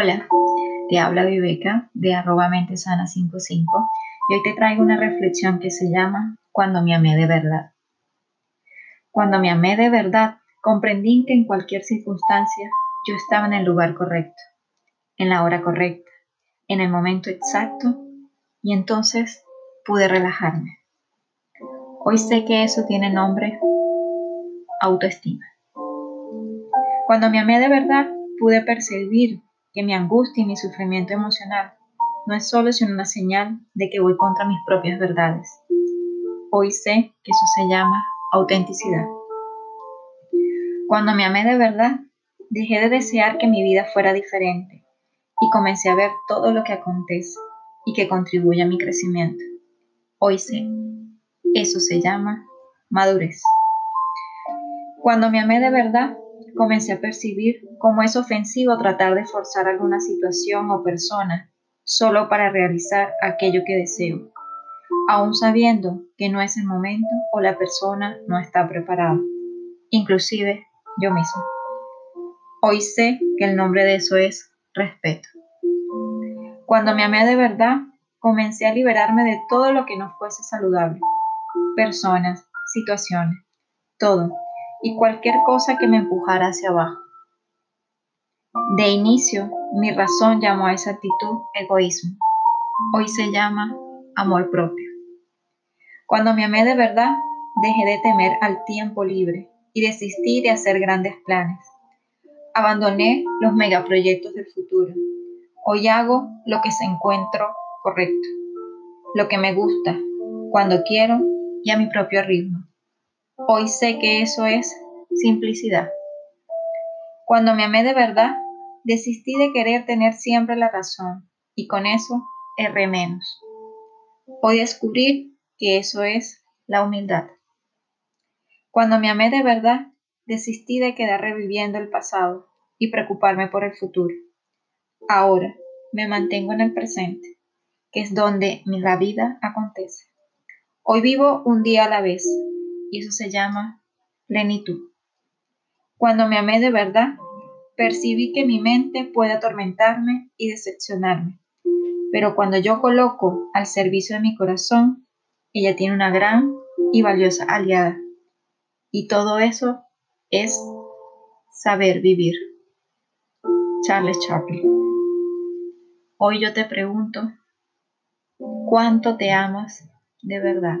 Hola, te habla Viveca de arroba mentesana55 y hoy te traigo una reflexión que se llama Cuando me amé de verdad. Cuando me amé de verdad, comprendí que en cualquier circunstancia yo estaba en el lugar correcto, en la hora correcta, en el momento exacto y entonces pude relajarme. Hoy sé que eso tiene nombre autoestima. Cuando me amé de verdad, pude percibir que mi angustia y mi sufrimiento emocional no es solo sino una señal de que voy contra mis propias verdades. Hoy sé que eso se llama autenticidad. Cuando me amé de verdad, dejé de desear que mi vida fuera diferente y comencé a ver todo lo que acontece y que contribuye a mi crecimiento. Hoy sé, eso se llama madurez. Cuando me amé de verdad, comencé a percibir cómo es ofensivo tratar de forzar alguna situación o persona solo para realizar aquello que deseo, aun sabiendo que no es el momento o la persona no está preparada, inclusive yo mismo. Hoy sé que el nombre de eso es respeto. Cuando me amé de verdad, comencé a liberarme de todo lo que no fuese saludable, personas, situaciones, todo y cualquier cosa que me empujara hacia abajo. De inicio, mi razón llamó a esa actitud egoísmo. Hoy se llama amor propio. Cuando me amé de verdad, dejé de temer al tiempo libre y desistí de hacer grandes planes. Abandoné los megaproyectos del futuro. Hoy hago lo que se encuentro correcto, lo que me gusta, cuando quiero y a mi propio ritmo. Hoy sé que eso es simplicidad. Cuando me amé de verdad, desistí de querer tener siempre la razón y con eso erré menos. Hoy descubrí que eso es la humildad. Cuando me amé de verdad, desistí de quedar reviviendo el pasado y preocuparme por el futuro. Ahora me mantengo en el presente, que es donde la vida acontece. Hoy vivo un día a la vez y eso se llama plenitud. Cuando me amé de verdad, percibí que mi mente puede atormentarme y decepcionarme, pero cuando yo coloco al servicio de mi corazón, ella tiene una gran y valiosa aliada. Y todo eso es saber vivir. Charles Chaplin. Hoy yo te pregunto, ¿cuánto te amas de verdad?